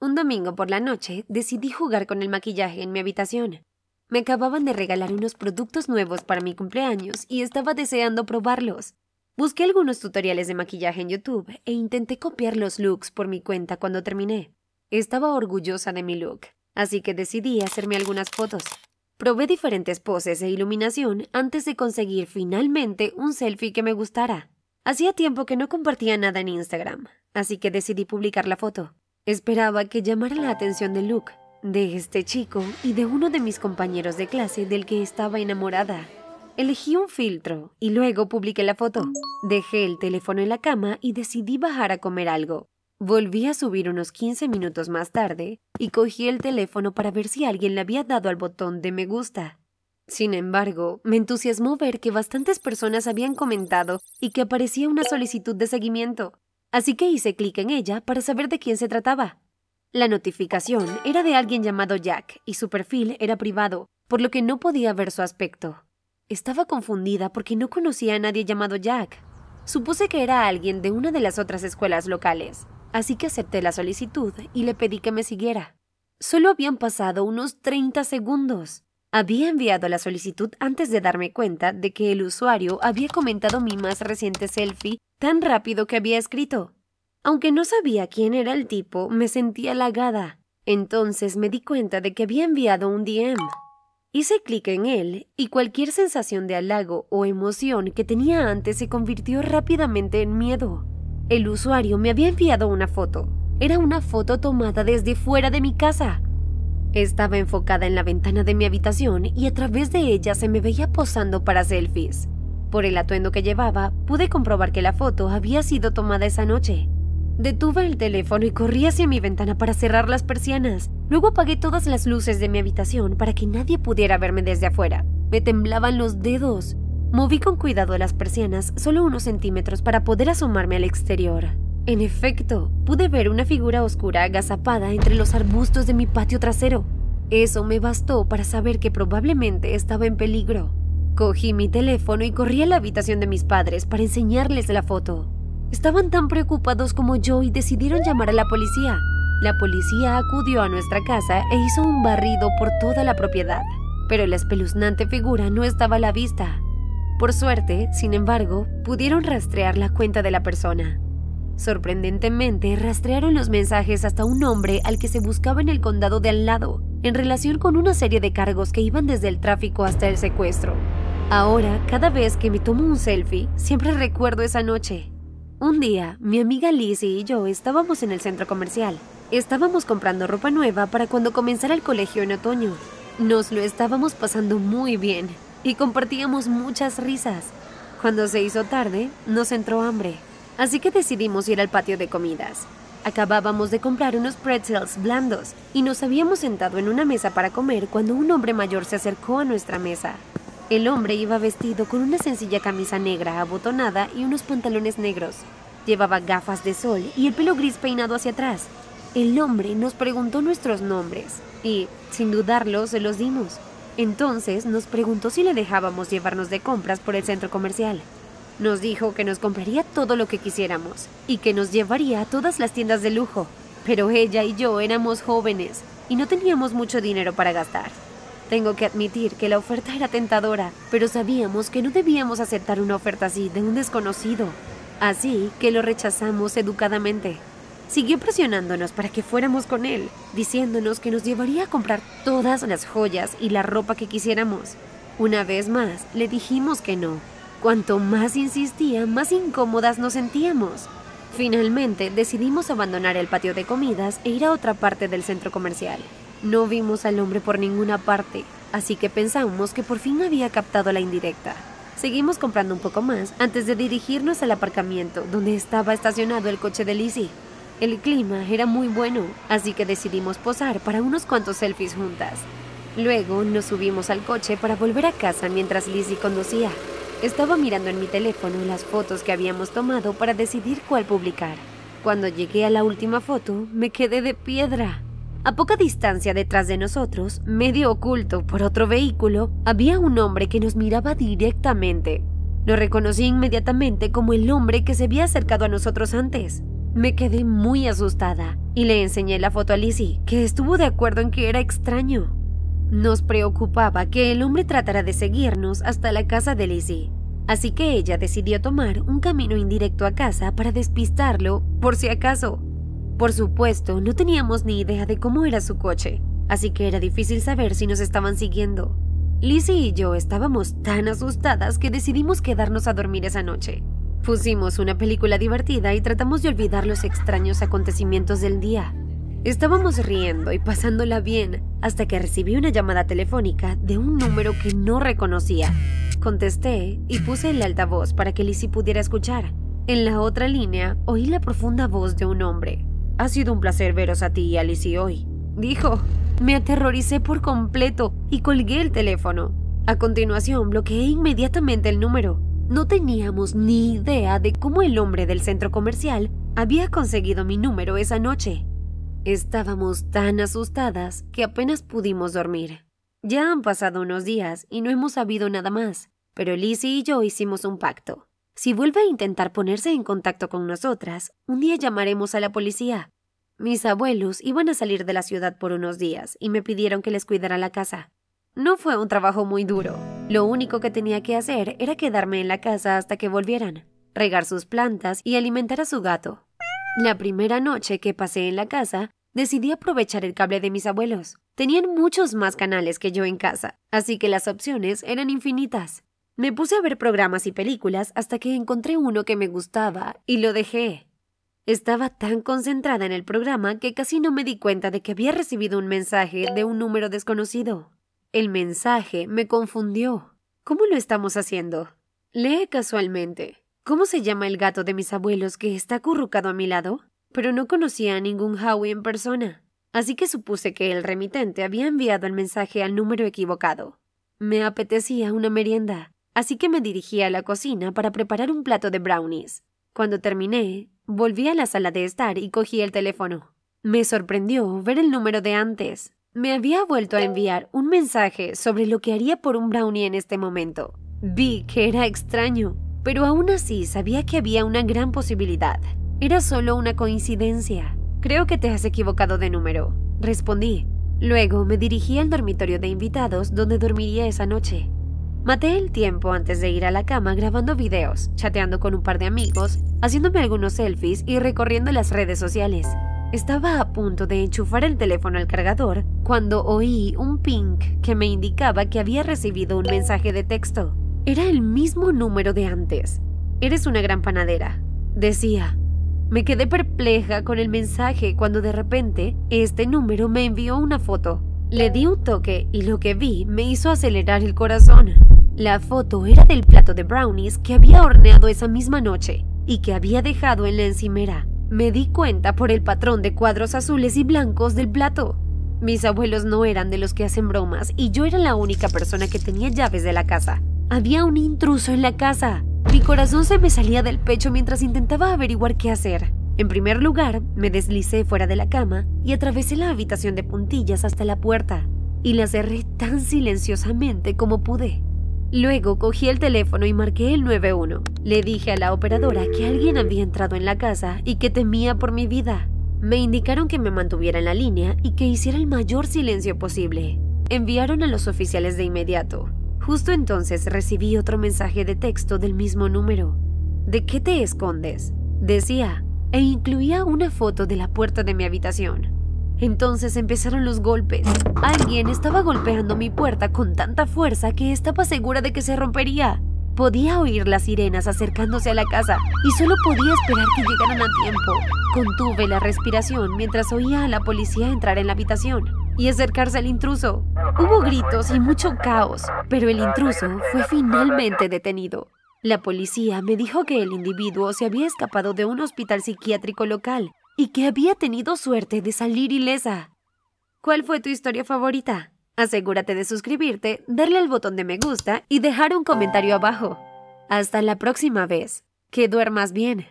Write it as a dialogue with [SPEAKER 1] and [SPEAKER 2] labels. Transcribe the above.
[SPEAKER 1] Un domingo por la noche decidí jugar con el maquillaje en mi habitación. Me acababan de regalar unos productos nuevos para mi cumpleaños y estaba deseando probarlos. Busqué algunos tutoriales de maquillaje en YouTube e intenté copiar los looks por mi cuenta cuando terminé. Estaba orgullosa de mi look, así que decidí hacerme algunas fotos. Probé diferentes poses e iluminación antes de conseguir finalmente un selfie que me gustara. Hacía tiempo que no compartía nada en Instagram, así que decidí publicar la foto. Esperaba que llamara la atención de Luke, de este chico y de uno de mis compañeros de clase del que estaba enamorada. Elegí un filtro y luego publiqué la foto. Dejé el teléfono en la cama y decidí bajar a comer algo. Volví a subir unos 15 minutos más tarde y cogí el teléfono para ver si alguien le había dado al botón de me gusta. Sin embargo, me entusiasmó ver que bastantes personas habían comentado y que aparecía una solicitud de seguimiento, así que hice clic en ella para saber de quién se trataba. La notificación era de alguien llamado Jack y su perfil era privado, por lo que no podía ver su aspecto. Estaba confundida porque no conocía a nadie llamado Jack. Supuse que era alguien de una de las otras escuelas locales, así que acepté la solicitud y le pedí que me siguiera. Solo habían pasado unos 30 segundos. Había enviado la solicitud antes de darme cuenta de que el usuario había comentado mi más reciente selfie tan rápido que había escrito. Aunque no sabía quién era el tipo, me sentí halagada. Entonces me di cuenta de que había enviado un DM. Hice clic en él y cualquier sensación de halago o emoción que tenía antes se convirtió rápidamente en miedo. El usuario me había enviado una foto. Era una foto tomada desde fuera de mi casa. Estaba enfocada en la ventana de mi habitación y a través de ella se me veía posando para selfies. Por el atuendo que llevaba, pude comprobar que la foto había sido tomada esa noche. Detuve el teléfono y corrí hacia mi ventana para cerrar las persianas. Luego apagué todas las luces de mi habitación para que nadie pudiera verme desde afuera. Me temblaban los dedos. Moví con cuidado las persianas solo unos centímetros para poder asomarme al exterior. En efecto, pude ver una figura oscura agazapada entre los arbustos de mi patio trasero. Eso me bastó para saber que probablemente estaba en peligro. Cogí mi teléfono y corrí a la habitación de mis padres para enseñarles la foto. Estaban tan preocupados como yo y decidieron llamar a la policía. La policía acudió a nuestra casa e hizo un barrido por toda la propiedad, pero la espeluznante figura no estaba a la vista. Por suerte, sin embargo, pudieron rastrear la cuenta de la persona. Sorprendentemente, rastrearon los mensajes hasta un hombre al que se buscaba en el condado de al lado, en relación con una serie de cargos que iban desde el tráfico hasta el secuestro. Ahora, cada vez que me tomo un selfie, siempre recuerdo esa noche. Un día, mi amiga Lizzie y yo estábamos en el centro comercial. Estábamos comprando ropa nueva para cuando comenzara el colegio en otoño. Nos lo estábamos pasando muy bien y compartíamos muchas risas. Cuando se hizo tarde, nos entró hambre, así que decidimos ir al patio de comidas. Acabábamos de comprar unos pretzels blandos y nos habíamos sentado en una mesa para comer cuando un hombre mayor se acercó a nuestra mesa. El hombre iba vestido con una sencilla camisa negra abotonada y unos pantalones negros. Llevaba gafas de sol y el pelo gris peinado hacia atrás. El hombre nos preguntó nuestros nombres y, sin dudarlo, se los dimos. Entonces nos preguntó si le dejábamos llevarnos de compras por el centro comercial. Nos dijo que nos compraría todo lo que quisiéramos y que nos llevaría a todas las tiendas de lujo. Pero ella y yo éramos jóvenes y no teníamos mucho dinero para gastar. Tengo que admitir que la oferta era tentadora, pero sabíamos que no debíamos aceptar una oferta así de un desconocido. Así que lo rechazamos educadamente. Siguió presionándonos para que fuéramos con él, diciéndonos que nos llevaría a comprar todas las joyas y la ropa que quisiéramos. Una vez más, le dijimos que no. Cuanto más insistía, más incómodas nos sentíamos. Finalmente, decidimos abandonar el patio de comidas e ir a otra parte del centro comercial. No vimos al hombre por ninguna parte, así que pensamos que por fin había captado la indirecta. Seguimos comprando un poco más antes de dirigirnos al aparcamiento donde estaba estacionado el coche de Lizzie. El clima era muy bueno, así que decidimos posar para unos cuantos selfies juntas. Luego nos subimos al coche para volver a casa mientras Lizzie conducía. Estaba mirando en mi teléfono las fotos que habíamos tomado para decidir cuál publicar. Cuando llegué a la última foto, me quedé de piedra. A poca distancia detrás de nosotros, medio oculto por otro vehículo, había un hombre que nos miraba directamente. Lo reconocí inmediatamente como el hombre que se había acercado a nosotros antes. Me quedé muy asustada y le enseñé la foto a Lizzie, que estuvo de acuerdo en que era extraño. Nos preocupaba que el hombre tratara de seguirnos hasta la casa de Lizzie, así que ella decidió tomar un camino indirecto a casa para despistarlo, por si acaso. Por supuesto, no teníamos ni idea de cómo era su coche, así que era difícil saber si nos estaban siguiendo. Lizzie y yo estábamos tan asustadas que decidimos quedarnos a dormir esa noche. Pusimos una película divertida y tratamos de olvidar los extraños acontecimientos del día. Estábamos riendo y pasándola bien hasta que recibí una llamada telefónica de un número que no reconocía. Contesté y puse el altavoz para que Lizzie pudiera escuchar. En la otra línea oí la profunda voz de un hombre. Ha sido un placer veros a ti y a Lizzie hoy, dijo. Me aterroricé por completo y colgué el teléfono. A continuación bloqueé inmediatamente el número. No teníamos ni idea de cómo el hombre del centro comercial había conseguido mi número esa noche. Estábamos tan asustadas que apenas pudimos dormir. Ya han pasado unos días y no hemos sabido nada más, pero Lizzie y yo hicimos un pacto. Si vuelve a intentar ponerse en contacto con nosotras, un día llamaremos a la policía. Mis abuelos iban a salir de la ciudad por unos días y me pidieron que les cuidara la casa. No fue un trabajo muy duro. Lo único que tenía que hacer era quedarme en la casa hasta que volvieran, regar sus plantas y alimentar a su gato. La primera noche que pasé en la casa, decidí aprovechar el cable de mis abuelos. Tenían muchos más canales que yo en casa, así que las opciones eran infinitas. Me puse a ver programas y películas hasta que encontré uno que me gustaba y lo dejé. Estaba tan concentrada en el programa que casi no me di cuenta de que había recibido un mensaje de un número desconocido. El mensaje me confundió. ¿Cómo lo estamos haciendo? Lee casualmente. ¿Cómo se llama el gato de mis abuelos que está acurrucado a mi lado? Pero no conocía a ningún Howie en persona, así que supuse que el remitente había enviado el mensaje al número equivocado. Me apetecía una merienda, así que me dirigí a la cocina para preparar un plato de brownies. Cuando terminé, volví a la sala de estar y cogí el teléfono. Me sorprendió ver el número de antes. Me había vuelto a enviar un mensaje sobre lo que haría por un brownie en este momento. Vi que era extraño, pero aún así sabía que había una gran posibilidad. Era solo una coincidencia. Creo que te has equivocado de número, respondí. Luego me dirigí al dormitorio de invitados donde dormiría esa noche. Maté el tiempo antes de ir a la cama grabando videos, chateando con un par de amigos, haciéndome algunos selfies y recorriendo las redes sociales. Estaba a punto de enchufar el teléfono al cargador cuando oí un ping que me indicaba que había recibido un mensaje de texto. Era el mismo número de antes. Eres una gran panadera, decía. Me quedé perpleja con el mensaje cuando de repente este número me envió una foto. Le di un toque y lo que vi me hizo acelerar el corazón. La foto era del plato de brownies que había horneado esa misma noche y que había dejado en la encimera. Me di cuenta por el patrón de cuadros azules y blancos del plato. Mis abuelos no eran de los que hacen bromas y yo era la única persona que tenía llaves de la casa. Había un intruso en la casa. Mi corazón se me salía del pecho mientras intentaba averiguar qué hacer. En primer lugar, me deslicé fuera de la cama y atravesé la habitación de puntillas hasta la puerta, y la cerré tan silenciosamente como pude. Luego cogí el teléfono y marqué el 91. Le dije a la operadora que alguien había entrado en la casa y que temía por mi vida. Me indicaron que me mantuviera en la línea y que hiciera el mayor silencio posible. Enviaron a los oficiales de inmediato. Justo entonces recibí otro mensaje de texto del mismo número. ¿De qué te escondes? Decía, e incluía una foto de la puerta de mi habitación. Entonces empezaron los golpes. Alguien estaba golpeando mi puerta con tanta fuerza que estaba segura de que se rompería. Podía oír las sirenas acercándose a la casa y solo podía esperar que llegaran a tiempo. Contuve la respiración mientras oía a la policía entrar en la habitación y acercarse al intruso. Hubo gritos y mucho caos, pero el intruso fue finalmente detenido. La policía me dijo que el individuo se había escapado de un hospital psiquiátrico local y que había tenido suerte de salir ilesa. ¿Cuál fue tu historia favorita? Asegúrate de suscribirte, darle al botón de me gusta y dejar un comentario abajo. Hasta la próxima vez. Que duermas bien.